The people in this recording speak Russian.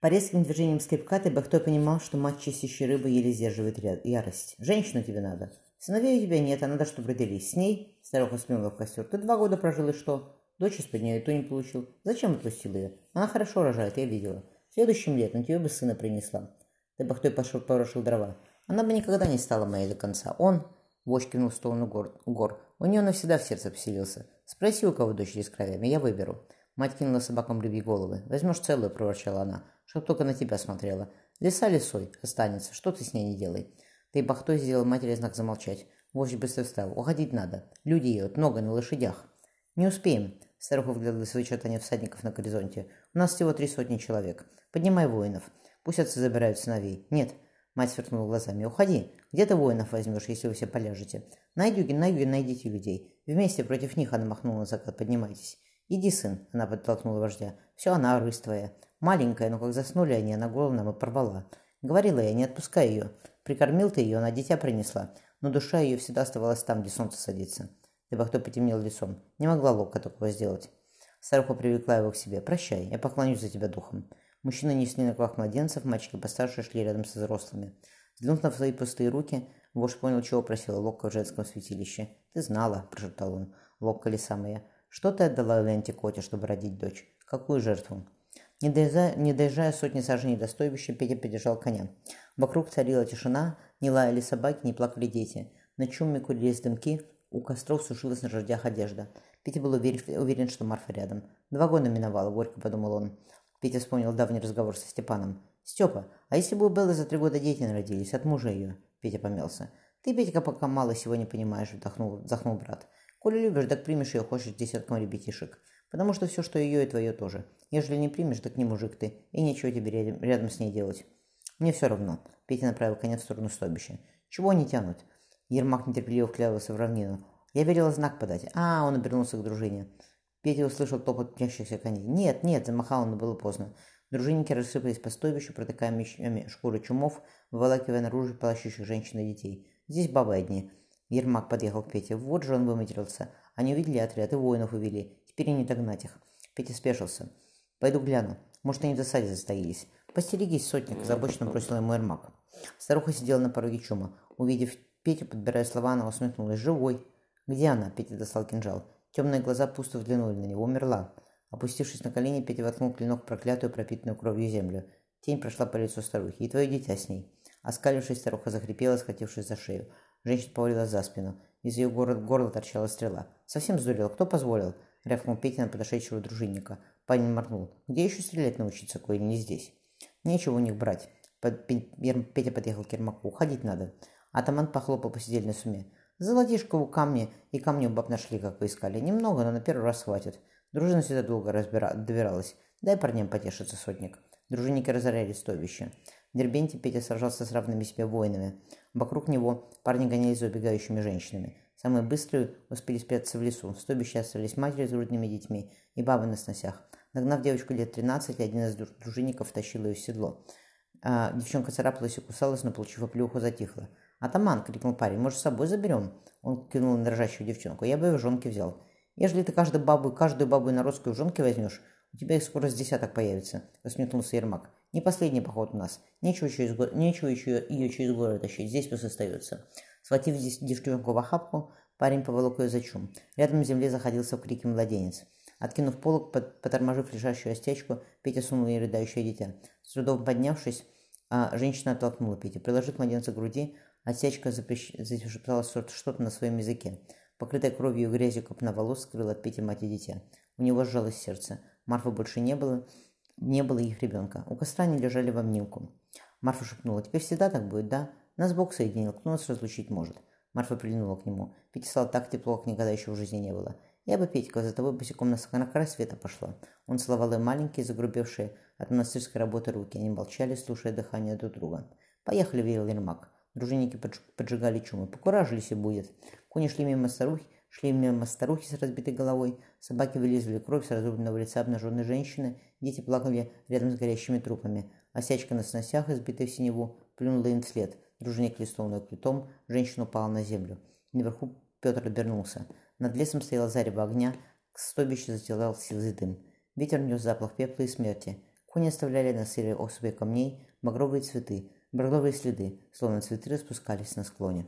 По резким движениям скребка Бахтой понимал, что мать чистящей рыбы еле сдерживает ярость. «Женщину тебе надо. Сыновей у тебя нет, а надо, чтобы родились. С ней...» Старуха смела в костер. «Ты два года прожил, и что? Дочь из-под нее и то не получил. Зачем отпустил ее? Она хорошо рожает, я видела. Следующим летом тебе бы сына принесла». Бахтой пошел, порошил дрова. «Она бы никогда не стала моей до конца. Он...» Вождь кинул в сторону гор. гор. «У нее навсегда в сердце поселился. Спроси, у кого дочери с кровями, я выберу». Мать кинула собакам рыбьи головы. «Возьмешь целую», — проворчала она чтоб только на тебя смотрела. Лиса лисой останется, что ты с ней не делай. Ты бахтой сделал матери знак замолчать. Вождь быстро встал. Уходить надо. Люди едут, много на лошадях. Не успеем. Старуха вглядывала свои чертания всадников на горизонте. У нас всего три сотни человек. Поднимай воинов. Пусть отцы забирают сыновей. Нет. Мать сверкнула глазами. Уходи. Где ты воинов возьмешь, если вы все поляжете? На юге, на юге найдите людей. Вместе против них она махнула на закат. Поднимайтесь. Иди, сын, она подтолкнула вождя. Все, она рысь твоя. Маленькая, но как заснули они, она голову нам и порвала. Говорила я, не отпускай ее. Прикормил ты ее, она дитя принесла. Но душа ее всегда оставалась там, где солнце садится. Либо кто потемнел лицом. Не могла Лока такого сделать. Старуха привлекла его к себе. «Прощай, я поклонюсь за тебя духом». Мужчины несли на руках младенцев, мальчики постарше шли рядом со взрослыми. Взглянув на свои пустые руки, вождь понял, чего просила Локка в женском святилище. «Ты знала», – прошептал он, – «Локка лиса моя. Что ты отдала Ленте Коте, чтобы родить дочь? Какую жертву?» Не доезжая, не доезжая сотни саженей до стойбища, Петя подержал коня. Вокруг царила тишина, не лаяли собаки, не плакали дети. На чуме курились дымки, у костров сушилась на жердях одежда. Петя был уверен, уверен, что Марфа рядом. Два года миновало, горько подумал он. Петя вспомнил давний разговор со Степаном. «Степа, а если бы у Беллы за три года дети народились, от мужа ее?» Петя помялся. «Ты, Петька, пока мало сегодня понимаешь», вздохнул, вздохнул брат. «Коли любишь, так примешь ее, хочешь десятком ребятишек. Потому что все, что ее, и твое тоже. Ежели не примешь, так не мужик ты, и нечего тебе рядом, рядом с ней делать. Мне все равно. Петя направил конец в сторону стойбища. Чего они тянут? Ермак нетерпеливо вклявился в равнину. Я велела знак подать. А, он обернулся к дружине. Петя услышал топот мчащихся коней. Нет, нет, замахал но было поздно. Дружинники рассыпались по стойбищу, протыкая мечами шкуры чумов, выволакивая наружу плачущих женщин и детей. Здесь бабы одни. Ермак подъехал к Пете. Вот же он выматерился. Они увидели отряд и воинов увели. Теперь и не догнать их. Петя спешился. «Пойду гляну. Может, они в засаде застоялись. Постерегись, сотник», – озабоченно бросил ему Эрмак. Старуха сидела на пороге чума. Увидев Петю, подбирая слова, она усмехнулась. «Живой!» «Где она?» – Петя достал кинжал. Темные глаза пусто взглянули на него. Умерла. Опустившись на колени, Петя воткнул клинок в проклятую, пропитанную кровью землю. Тень прошла по лицу старухи. «И твое дитя с ней». Оскалившись, старуха захрипела, схватившись за шею. Женщина повалилась за спину. Из ее горла, торчала стрела. «Совсем сдурел. Кто позволил?» — рявкнул Петя на подошедшего дружинника. Парень моргнул. «Где еще стрелять научиться, коли не здесь?» «Нечего у них брать». Под... Петя подъехал к Ермаку. «Уходить надо». Атаман похлопал по сидельной суме. «Золотишко камни и камни баб нашли, как вы искали. Немного, но на первый раз хватит. Дружина всегда долго разбира... добиралась. Дай парням потешиться, сотник». Дружинники разоряли стойбище. В Дербенте Петя сражался с равными себе воинами. Вокруг него парни гонялись за убегающими женщинами. Самые быстрые успели спрятаться в лесу. В стойбище остались матери с грудными детьми и бабы на сносях. Нагнав девочку лет 13, один из дружинников тащил ее в седло. А, девчонка царапалась и кусалась, но, получив оплюху, затихла. «Атаман!» — крикнул парень. «Может, с собой заберем?» Он кинул на дрожащую девчонку. «Я бы ее в жонки взял. Ежели ты каждую бабу, каждую бабу и народскую в жонки возьмешь, у тебя их скоро с десяток появится», — усмехнулся Ермак. «Не последний поход у нас. Нечего, через го... Нечего еще ее через город тащить. Здесь пусть остается». Схватив здесь девчонку в охапку, парень поволок ее за чум. Рядом на земле заходился в крике младенец. Откинув полок, поторможив лежащую остячку, Петя сунул ей рыдающее дитя. С трудом поднявшись, а женщина оттолкнула Петю. Приложив младенца к груди, остячка запрещ... зашептала что-то на своем языке. Покрытая кровью и грязью копна волос скрыла от Пети мать и дитя. У него сжалось сердце. Марфы больше не было, не было их ребенка. У костра они лежали в обнимку. Марфа шепнула, «Теперь всегда так будет, да? Нас Бог соединил, кто нас разлучить может?» Марфа прильнула к нему. Петя стало так тепло, как никогда еще в жизни не было. Я бы, Петька, за тобой босиком на, край света пошла. Он целовал им маленькие, загрубевшие от монастырской работы руки. Они молчали, слушая дыхание друг друга. «Поехали», — велел Ермак. Дружинники поджигали чумы. Покуражились и будет. Кони шли мимо старухи, шли мимо старухи с разбитой головой. Собаки вылизывали кровь с разрубленного лица обнаженной женщины. Дети плакали рядом с горящими трупами. Осячка на сносях, избитая в синеву, плюнула им вслед. Дружинник листовной плитом, женщина упала на землю. Наверху Петр обернулся. Над лесом стояла зарево огня, к стойбищу зателал сизый дым. Ветер нес запах пепла и смерти. Кони оставляли на сыре особей камней багровые цветы, багровые следы, словно цветы распускались на склоне.